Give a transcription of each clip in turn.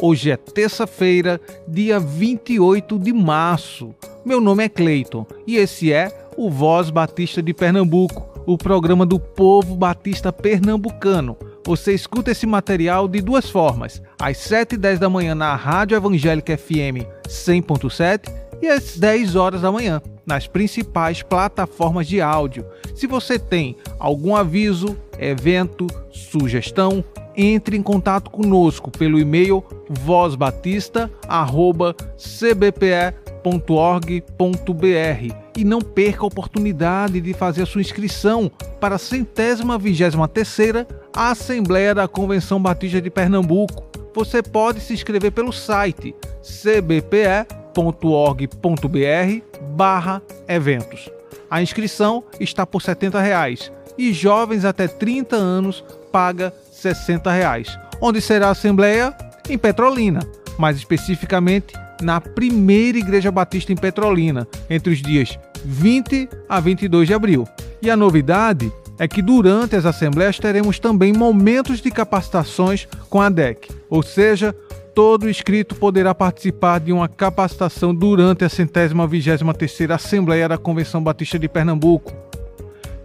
Hoje é terça-feira, dia 28 de março. Meu nome é Cleiton e esse é o Voz Batista de Pernambuco, o programa do povo batista pernambucano. Você escuta esse material de duas formas: às 7 e 10 da manhã na Rádio Evangélica FM 100.7 e às 10 horas da manhã nas principais plataformas de áudio. Se você tem algum aviso, evento, sugestão, entre em contato conosco pelo e-mail vozbatista@cbpe.org.br e não perca a oportunidade de fazer a sua inscrição para a centésima vigésima terceira Assembleia da Convenção Batista de Pernambuco. Você pode se inscrever pelo site cbpe.org.br/eventos. A inscrição está por 70 reais, e jovens até 30 anos paga 60. Reais. Onde será a assembleia? Em Petrolina, mais especificamente na primeira Igreja Batista em Petrolina, entre os dias 20 a 22 de abril. E a novidade é que durante as assembleias teremos também momentos de capacitações com a DEC, ou seja, todo inscrito poderá participar de uma capacitação durante a centésima vigésima terceira Assembleia da Convenção Batista de Pernambuco.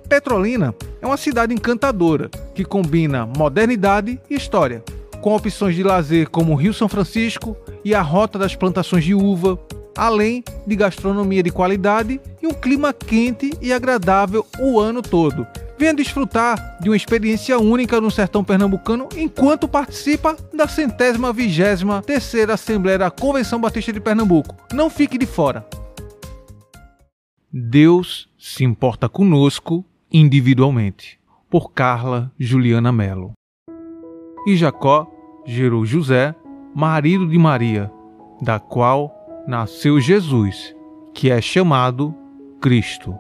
Petrolina é uma cidade encantadora que combina modernidade e história, com opções de lazer como o Rio São Francisco e a Rota das Plantações de Uva, além de gastronomia de qualidade e um clima quente e agradável o ano todo. Venha desfrutar de uma experiência única no sertão pernambucano enquanto participa da centésima vigésima terceira Assembleia da Convenção Batista de Pernambuco. Não fique de fora. Deus se importa conosco individualmente, por Carla Juliana Melo. E Jacó gerou José, marido de Maria, da qual nasceu Jesus, que é chamado Cristo.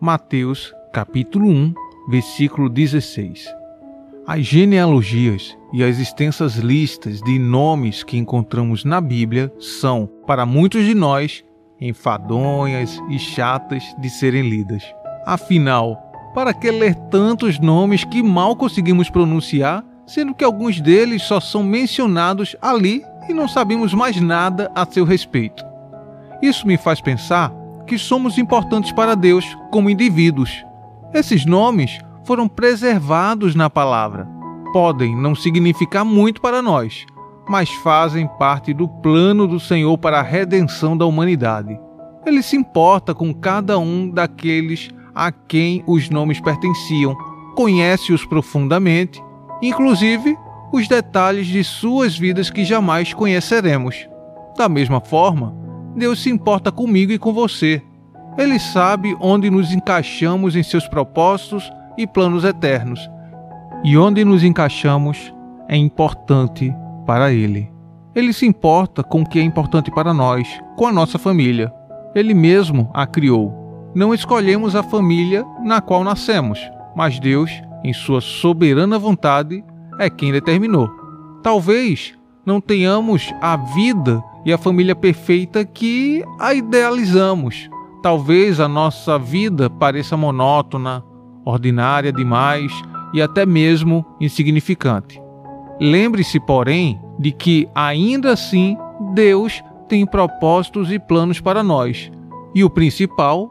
Mateus capítulo 1, versículo 16. As genealogias e as extensas listas de nomes que encontramos na Bíblia são, para muitos de nós, enfadonhas e chatas de serem lidas. Afinal, para que ler tantos nomes que mal conseguimos pronunciar, sendo que alguns deles só são mencionados ali e não sabemos mais nada a seu respeito? Isso me faz pensar que somos importantes para Deus como indivíduos. Esses nomes foram preservados na palavra. Podem não significar muito para nós, mas fazem parte do plano do Senhor para a redenção da humanidade. Ele se importa com cada um daqueles a quem os nomes pertenciam, conhece-os profundamente, inclusive os detalhes de suas vidas que jamais conheceremos. Da mesma forma, Deus se importa comigo e com você. Ele sabe onde nos encaixamos em seus propósitos e planos eternos. E onde nos encaixamos é importante para Ele. Ele se importa com o que é importante para nós, com a nossa família. Ele mesmo a criou. Não escolhemos a família na qual nascemos, mas Deus, em sua soberana vontade, é quem determinou. Talvez não tenhamos a vida e a família perfeita que a idealizamos. Talvez a nossa vida pareça monótona, ordinária demais e até mesmo insignificante. Lembre-se, porém, de que ainda assim Deus tem propósitos e planos para nós, e o principal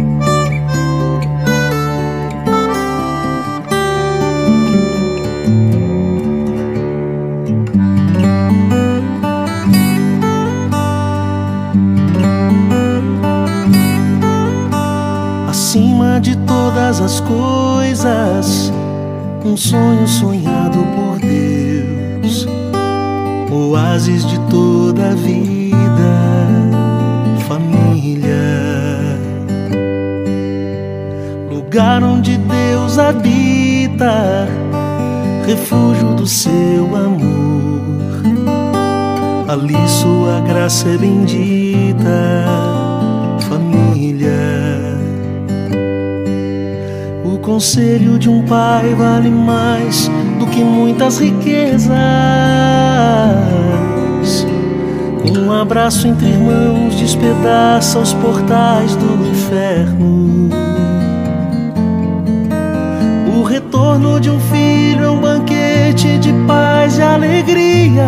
Todas as coisas, um sonho sonhado por Deus oásis de toda a vida, família, lugar onde Deus habita, refúgio do seu amor. Ali sua graça é bendita, conselho de um pai vale mais do que muitas riquezas. Um abraço entre irmãos despedaça os portais do inferno. O retorno de um filho é um banquete de paz e alegria.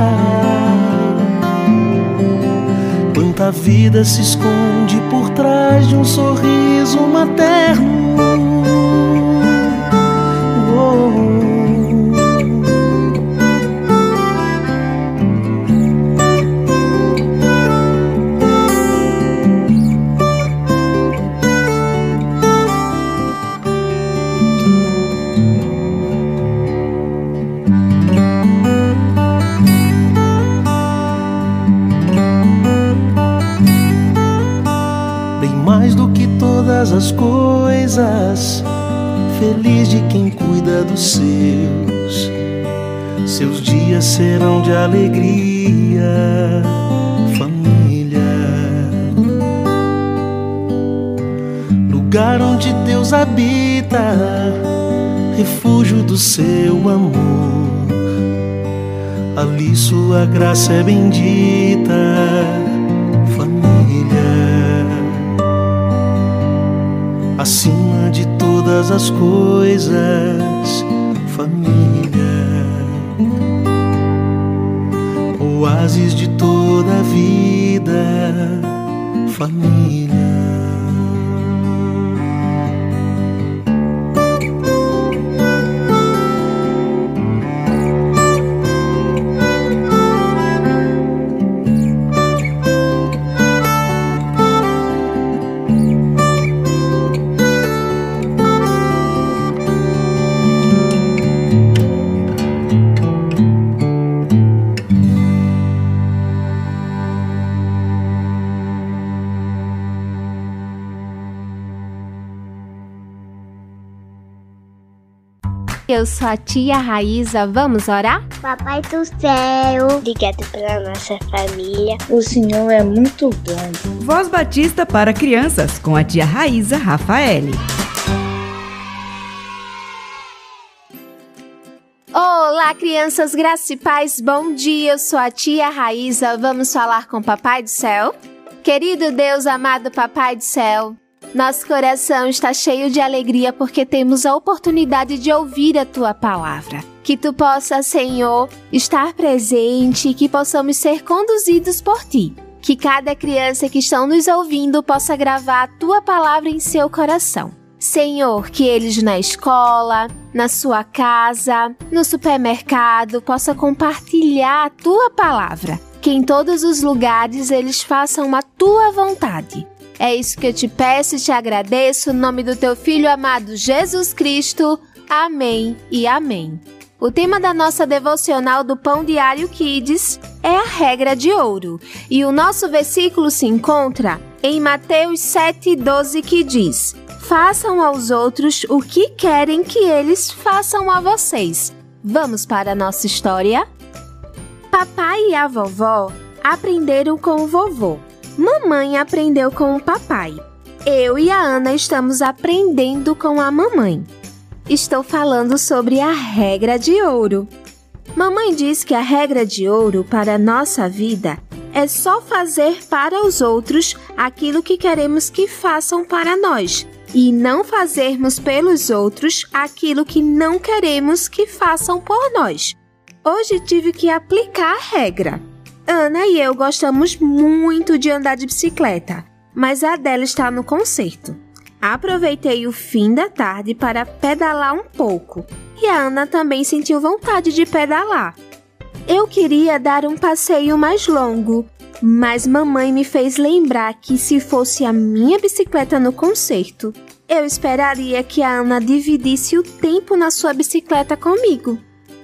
Quanta vida se esconde por trás de um sorriso materno. Quem cuida dos seus. Seus dias serão de alegria, família. Lugar onde Deus habita, refúgio do seu amor. Ali sua graça é bendita de todas as coisas, família, oásis de toda a vida, família. Eu sou a tia Raíza. Vamos orar? Papai do céu, obrigado pela nossa família. O Senhor é muito bom. Voz Batista para crianças com a tia Raíza Rafael. Olá, crianças, graça e paz, bom dia. Eu sou a tia Raíza. Vamos falar com o Papai do Céu? Querido Deus, amado Papai do Céu, nosso coração está cheio de alegria porque temos a oportunidade de ouvir a tua palavra. Que tu possa, Senhor, estar presente e que possamos ser conduzidos por ti. Que cada criança que estão nos ouvindo possa gravar a tua palavra em seu coração. Senhor, que eles na escola, na sua casa, no supermercado possam compartilhar a tua palavra. Que em todos os lugares eles façam a tua vontade é isso que eu te peço e te agradeço, no nome do teu filho amado Jesus Cristo. Amém e amém. O tema da nossa devocional do Pão Diário Kids é a regra de ouro. E o nosso versículo se encontra em Mateus 7,12 que diz: Façam aos outros o que querem que eles façam a vocês. Vamos para a nossa história? Papai e a vovó aprenderam com o vovô Mamãe aprendeu com o papai. Eu e a Ana estamos aprendendo com a mamãe. Estou falando sobre a regra de ouro. Mamãe diz que a regra de ouro para a nossa vida é só fazer para os outros aquilo que queremos que façam para nós e não fazermos pelos outros aquilo que não queremos que façam por nós. Hoje tive que aplicar a regra. Ana e eu gostamos muito de andar de bicicleta, mas a dela está no concerto. Aproveitei o fim da tarde para pedalar um pouco e a Ana também sentiu vontade de pedalar. Eu queria dar um passeio mais longo, mas mamãe me fez lembrar que se fosse a minha bicicleta no concerto, eu esperaria que a Ana dividisse o tempo na sua bicicleta comigo.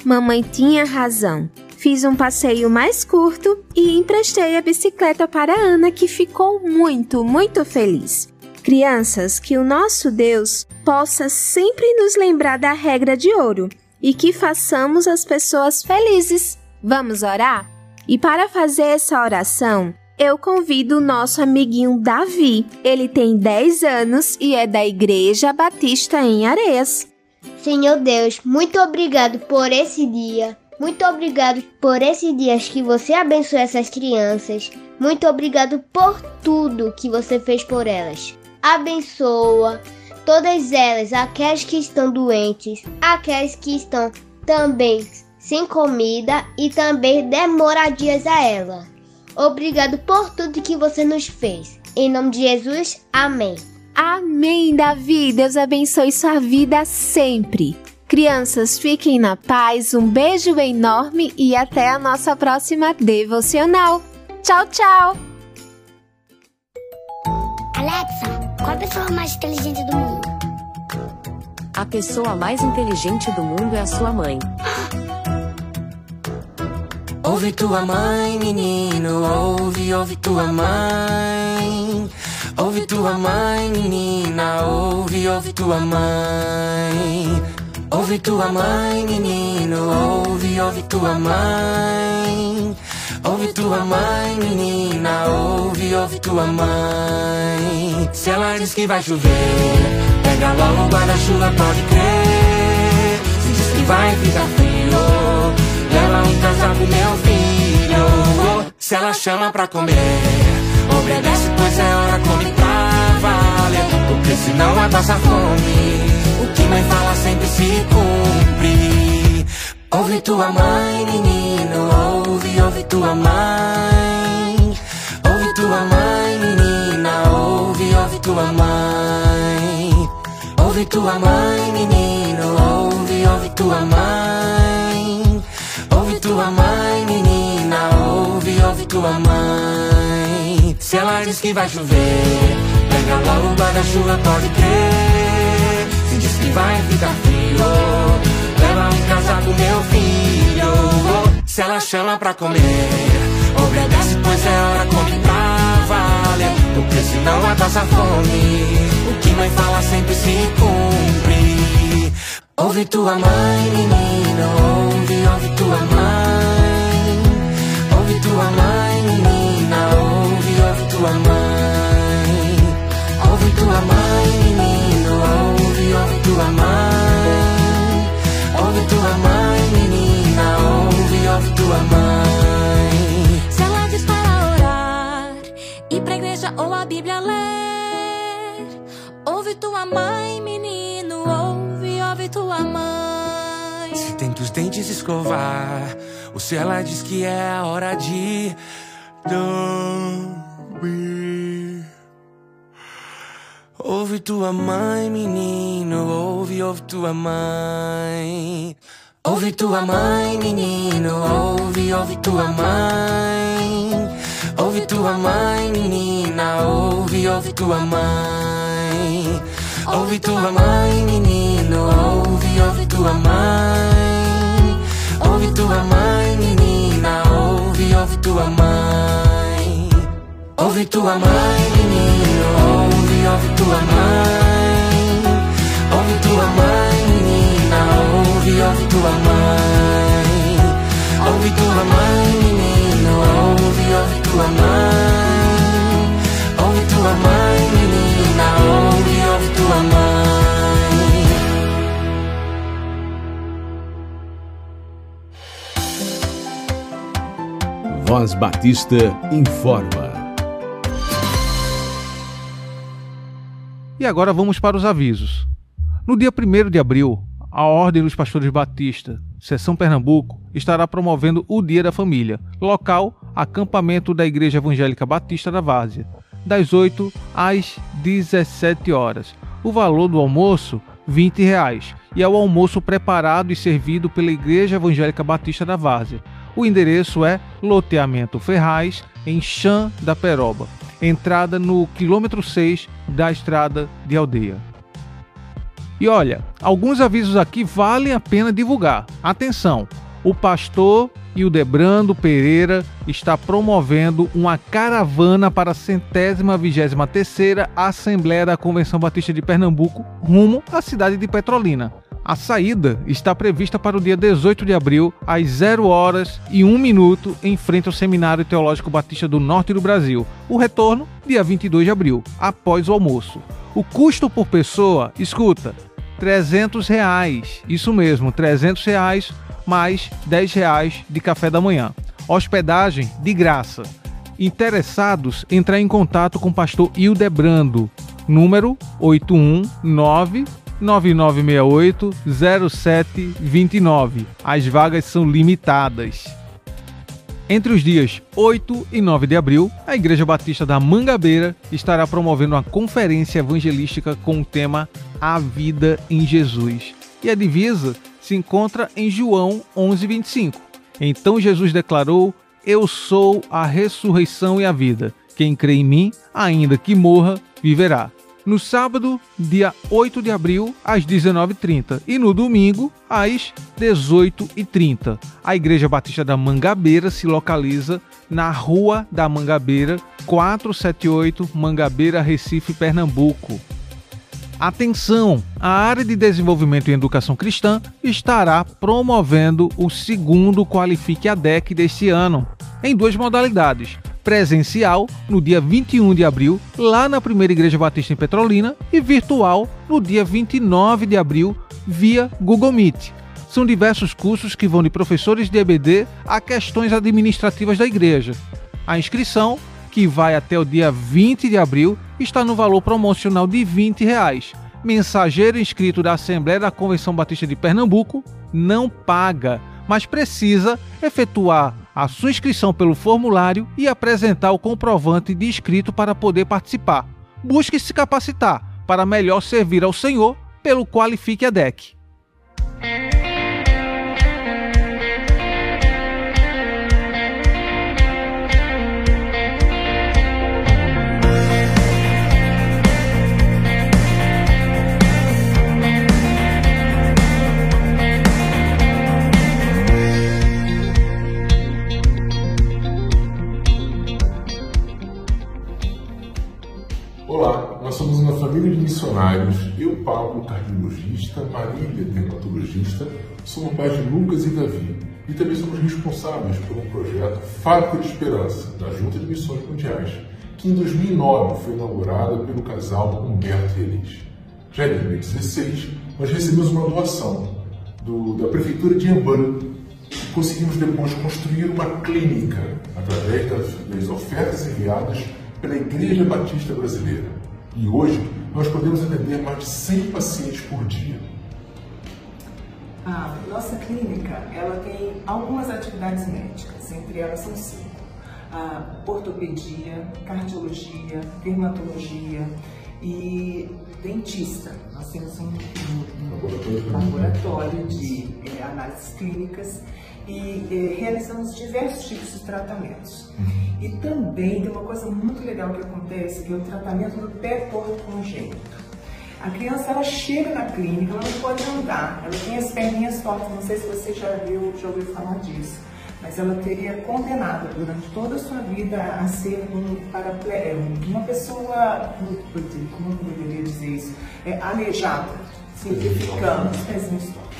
Mamãe tinha razão. Fiz um passeio mais curto e emprestei a bicicleta para Ana, que ficou muito, muito feliz. Crianças, que o nosso Deus possa sempre nos lembrar da regra de ouro e que façamos as pessoas felizes. Vamos orar? E para fazer essa oração, eu convido o nosso amiguinho Davi. Ele tem 10 anos e é da Igreja Batista em Areias. Senhor Deus, muito obrigado por esse dia. Muito obrigado por esses dias que você abençoou essas crianças. Muito obrigado por tudo que você fez por elas. Abençoa todas elas, aquelas que estão doentes, aquelas que estão também sem comida e também dê moradias a ela. Obrigado por tudo que você nos fez. Em nome de Jesus, amém. Amém, Davi. Deus abençoe sua vida sempre. Crianças, fiquem na paz. Um beijo enorme e até a nossa próxima devocional. Tchau, tchau. Alexa, qual a pessoa mais inteligente do mundo? A pessoa mais inteligente do mundo é a sua mãe. Ouve tua mãe, menino, ouve, ouve tua mãe. Ouve tua mãe, menina, ouve, ouve tua mãe. Ouve tua mãe, menino, ouve, ouve tua mãe. Ouve tua mãe, menina, ouve, ouve tua mãe. Se ela diz que vai chover, pega logo o guarda-chuva, pode crer. Se diz que vai ficar frio. Leva um casaco, meu filho. Se ela chama pra comer, obedece, pois é hora, come pra valer. Porque senão vai passar fome. O que mãe fala sempre se cumpre. Ouve tua mãe, menino, ouve, ouve tua mãe. Ouve tua mãe, menina, ouve, ouve tua mãe. Ouve tua mãe, menino, ouve, ouve tua mãe tua mãe, menina, ouve, ouve tua mãe. Se ela diz que vai chover, pega logo o guarda-chuva, pode crer. Vai ficar frio, leva um casaco, meu filho. Se ela chama pra comer, obedece, pois é hora, come pra valer. Porque senão vai passar fome. O que mãe fala sempre se cumpre. Ouve tua mãe, menina, ouve, ouve tua mãe. Ouve tua mãe, menina, ouve, ouve tua mãe. Mãe. Ouve tua mãe, menina, ouve, ouve tua mãe. Se ela diz para orar, ir pra igreja ou a Bíblia ler, ouve tua mãe, menino, ouve ouve tua mãe. Se tenta os dentes escovar, ou se ela diz que é a hora de dormir. Ouve tua mãe, menino, ouve, ouve tua mãe. Ouve tua mãe, menino, ouve, ouve tua mãe. Ouve tua mãe, menina, ouve, ouve tua mãe. Ouve tua mãe, menino, ouve, ouve tua mãe. Ouve tua mãe, menina, ouve, ouve tua mãe. Ouve tua mãe, menino, ouve, ouve tua mãe. Ouve tua mãe, menina, ouve, ouve tua mãe. Ouve tua mãe, menino, ouve, ouve tua mãe. Ouve tua mãe, menina, ouve, ouve tua mãe. Voz Batista informa. E agora vamos para os avisos. No dia 1 de abril, a Ordem dos Pastores Batista, Seção Pernambuco, estará promovendo o Dia da Família. Local: acampamento da Igreja Evangélica Batista da Várzea, das 8 às 17 horas. O valor do almoço, 20 reais, e é o almoço preparado e servido pela Igreja Evangélica Batista da Várzea. O endereço é Loteamento Ferraz, em Chã da Peroba, entrada no quilômetro 6 da estrada de aldeia. E olha, alguns avisos aqui valem a pena divulgar. Atenção! o pastor Hildebrando Pereira está promovendo uma caravana para a centésima vigésima terceira Assembleia da Convenção Batista de Pernambuco rumo à cidade de Petrolina. A saída está prevista para o dia 18 de abril, às 0 horas e 1 minuto, em frente ao Seminário Teológico Batista do Norte do Brasil. O retorno, dia 22 de abril, após o almoço. O custo por pessoa, escuta, 300 reais. Isso mesmo, 300 reais mais 10 reais de café da manhã. Hospedagem de graça. Interessados, entrar em contato com o pastor Hildebrando, número 819 9968 0729. As vagas são limitadas. Entre os dias 8 e 9 de abril, a Igreja Batista da Mangabeira estará promovendo uma conferência evangelística com o tema A Vida em Jesus. E a divisa se encontra em João 11:25. Então Jesus declarou: Eu sou a ressurreição e a vida. Quem crê em mim, ainda que morra, viverá no sábado, dia 8 de abril, às 19h30 e no domingo, às 18h30. A Igreja Batista da Mangabeira se localiza na Rua da Mangabeira, 478 Mangabeira, Recife, Pernambuco. Atenção! A área de desenvolvimento em educação cristã estará promovendo o segundo Qualifique a DEC deste ano, em duas modalidades presencial no dia 21 de abril, lá na Primeira Igreja Batista em Petrolina, e virtual no dia 29 de abril, via Google Meet. São diversos cursos que vão de professores de EBD a questões administrativas da igreja. A inscrição, que vai até o dia 20 de abril, está no valor promocional de 20 reais. Mensageiro inscrito da Assembleia da Convenção Batista de Pernambuco não paga, mas precisa efetuar a sua inscrição pelo formulário e apresentar o comprovante de inscrito para poder participar. Busque se capacitar para melhor servir ao Senhor, pelo Qualifique a DEC. Cardiologista, Marília, dermatologista, somos pais de Lucas e Davi e também somos responsáveis por um projeto Fábrica de Esperança, da Junta de Missões Mundiais, que em 2009 foi inaugurada pelo casal Humberto e Elis. Já em 2016, nós recebemos uma doação do, da Prefeitura de Ambana e conseguimos depois construir uma clínica através das, das ofertas enviadas pela Igreja Batista Brasileira. E hoje nós podemos atender mais de 100 pacientes por dia. A nossa clínica ela tem algumas atividades médicas, entre elas são cinco. A ortopedia, cardiologia, dermatologia e dentista. Nós temos um, um, um laboratório de é, análises clínicas e é, realizamos diversos tipos de tratamentos. Uhum. E também tem uma coisa muito legal que acontece, que é o tratamento do pé torto congênito. A criança ela chega na clínica, ela não pode andar, ela tem as perninhas tortas, não sei se você já viu, já ouviu falar disso, mas ela teria condenado durante toda a sua vida a ser um. É, uma pessoa, como eu poderia dizer isso, é, aleijada, simplificando, os pezinhos tortos.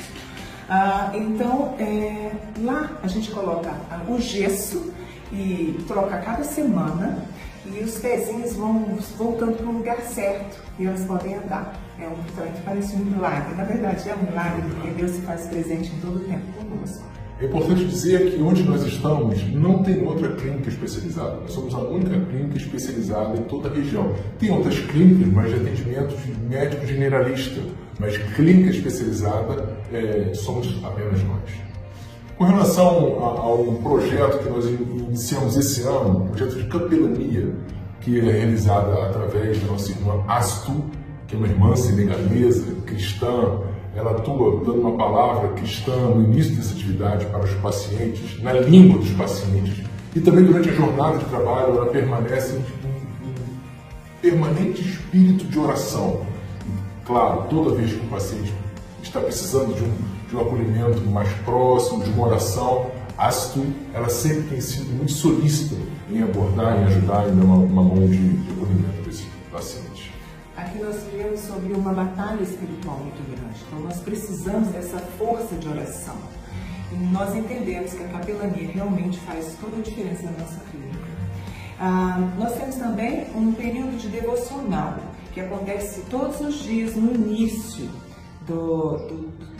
Ah, então, é, lá a gente coloca o gesso e troca cada semana e os pezinhos vão voltando para o lugar certo e elas podem andar. É um que parece um milagre. Na verdade, é um milagre porque Deus se faz presente em todo o tempo conosco. É importante dizer que onde nós estamos não tem outra clínica especializada. Nós somos a única clínica especializada em toda a região. Tem outras clínicas, mas de atendimento de médico generalista, mas clínica especializada é, somos apenas nós. Com relação a, a, um projeto que nós iniciamos esse ano, um projeto de capelania, que é realizado através da nossa irmã Astu, que é uma irmã senegalesa, cristã, ela atua dando uma palavra cristã no início dessa atividade para os pacientes, na língua dos pacientes, e também durante a jornada de trabalho ela permanece em permanente espírito de oração. Claro, toda vez que o paciente está precisando de um de um acolhimento mais próximo, de uma oração. A ASTU, ela sempre tem sido muito solícita em abordar, em ajudar, em dar uma, uma mão de, de acolhimento para esse paciente. Nós vivemos sobre uma batalha espiritual muito grande, então nós precisamos dessa força de oração. E nós entendemos que a capelania realmente faz toda a diferença na nossa clínica. Ah, nós temos também um período de devocional, que acontece todos os dias no início do, do,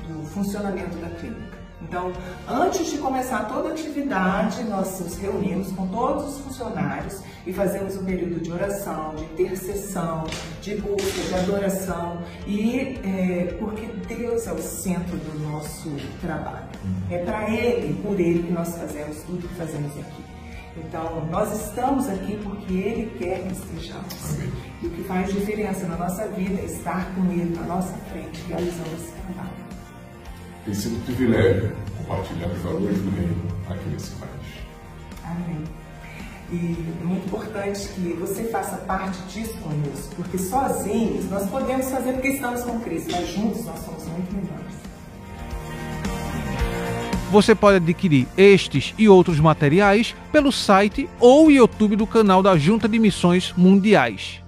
do funcionamento da clínica. Então, antes de começar toda a atividade, nós nos reunimos com todos os funcionários e fazemos um período de oração, de intercessão, de busca, de adoração, e é, porque Deus é o centro do nosso trabalho. É para Ele, por Ele que nós fazemos tudo que fazemos aqui. Então, nós estamos aqui porque Ele quer que estejamos. E o que faz diferença na nossa vida é estar com Ele na nossa frente, realizando esse trabalho. Tem sido um privilégio compartilhar os valores do reino aqui nesse país. Amém. E é muito importante que você faça parte disso conosco, porque sozinhos nós podemos fazer porque estamos com Cristo, mas juntos nós somos muito melhores. Você pode adquirir estes e outros materiais pelo site ou YouTube do canal da Junta de Missões Mundiais.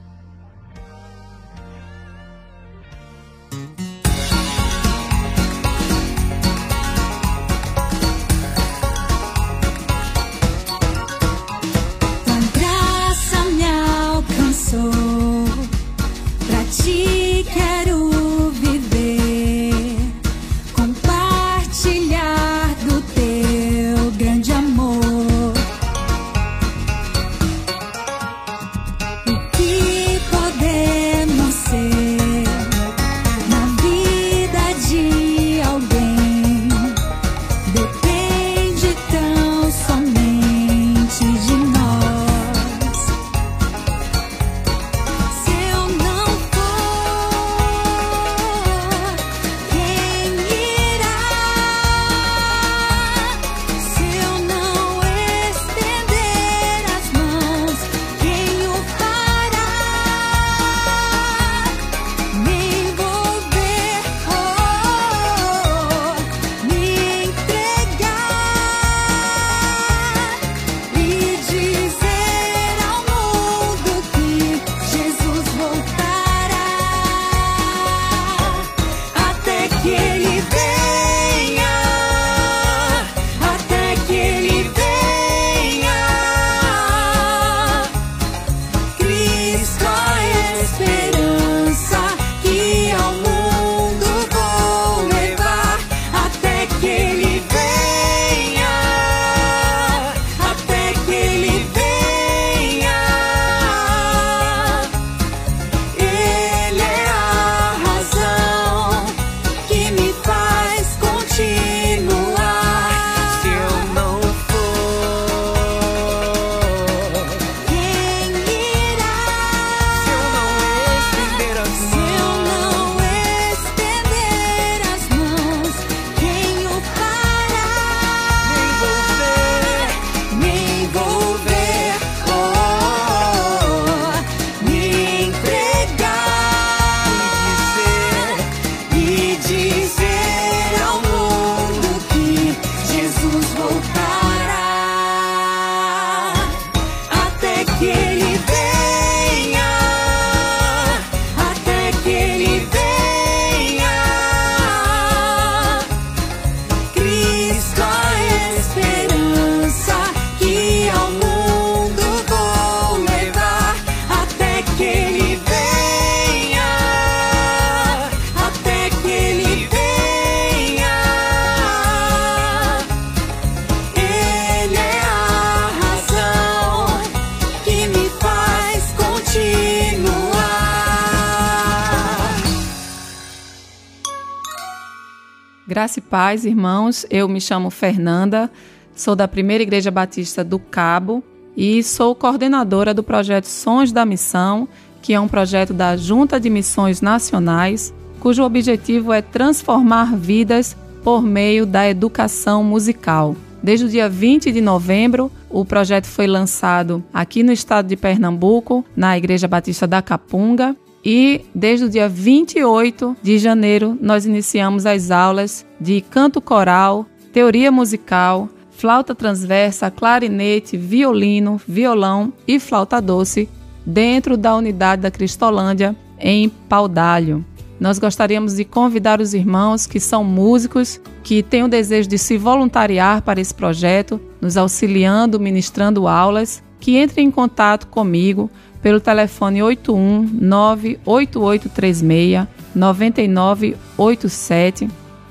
Graça e paz, irmãos. Eu me chamo Fernanda, sou da Primeira Igreja Batista do Cabo e sou coordenadora do projeto Sons da Missão, que é um projeto da Junta de Missões Nacionais, cujo objetivo é transformar vidas por meio da educação musical. Desde o dia 20 de novembro, o projeto foi lançado aqui no estado de Pernambuco, na Igreja Batista da Capunga, E desde o dia 28 de janeiro nós iniciamos as aulas de canto coral, teoria musical, flauta transversa, clarinete, violino, violão e flauta doce dentro da unidade da Cristolândia em Paudalho. Nós gostaríamos de convidar os irmãos que são músicos, que têm o desejo de se voluntariar para esse projeto, nos auxiliando, ministrando aulas, que entrem em contato comigo pelo telefone 81 98836 9987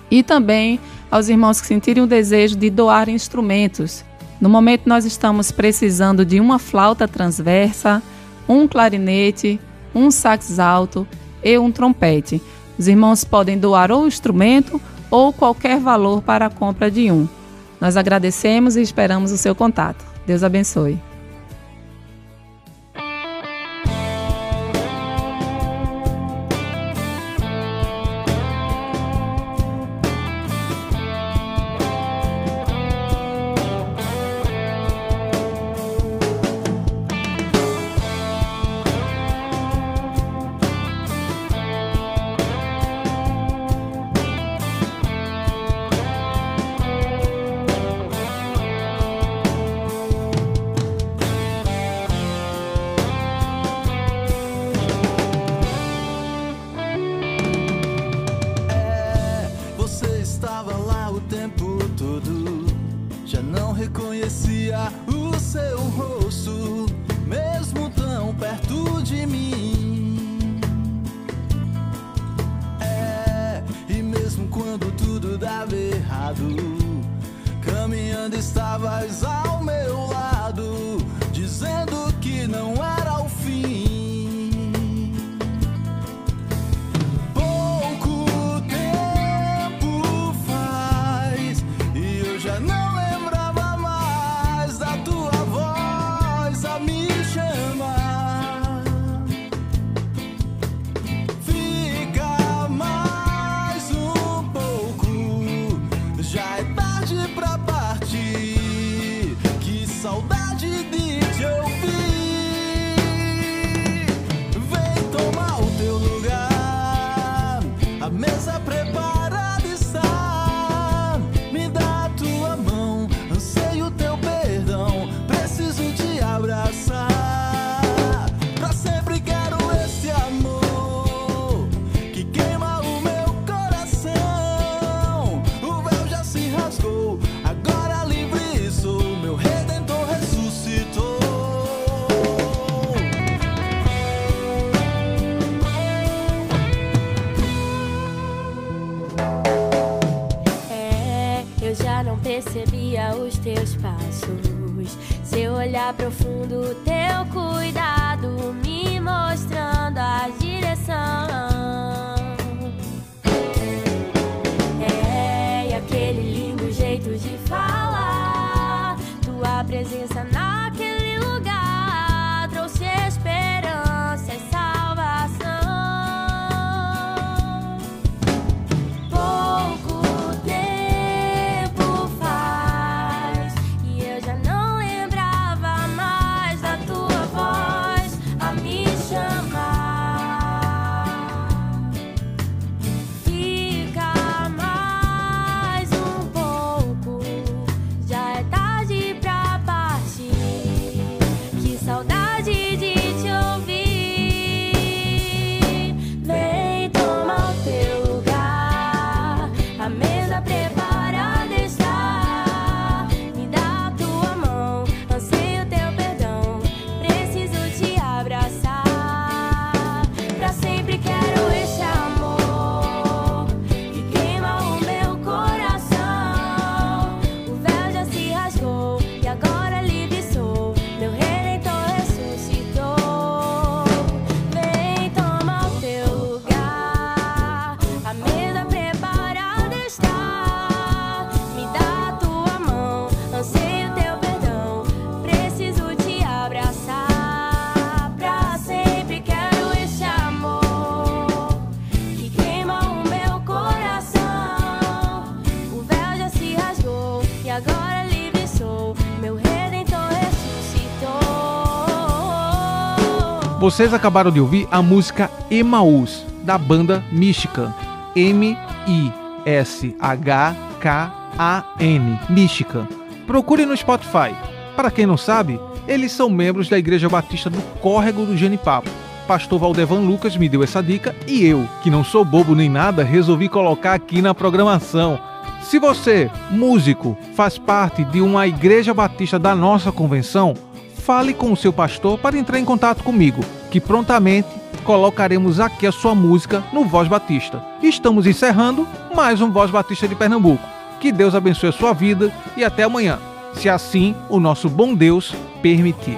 e também aos irmãos que sentirem o desejo de doar instrumentos. No momento nós estamos precisando de uma flauta transversa, um clarinete, um sax alto e um trompete. Os irmãos podem doar ou instrumento ou qualquer valor para a compra de um. Nós agradecemos e esperamos o seu contato. Deus abençoe. Vocês acabaram de ouvir a música Emaús, da banda Michigan. M-I-S-H-K-A-N. Michigan. Procure no Spotify. Para quem não sabe, eles são membros da Igreja Batista do Córrego do Genipapo. Pastor Valdevan Lucas me deu essa dica e eu, que não sou bobo nem nada, resolvi colocar aqui na programação. Se você, músico, faz parte de uma igreja batista da nossa convenção, fale com o seu pastor para entrar em contato comigo, que prontamente colocaremos aqui a sua música no Voz Batista. Estamos encerrando mais um Voz Batista de Pernambuco. Que Deus abençoe a sua vida e até amanhã, se assim o nosso bom Deus permitir.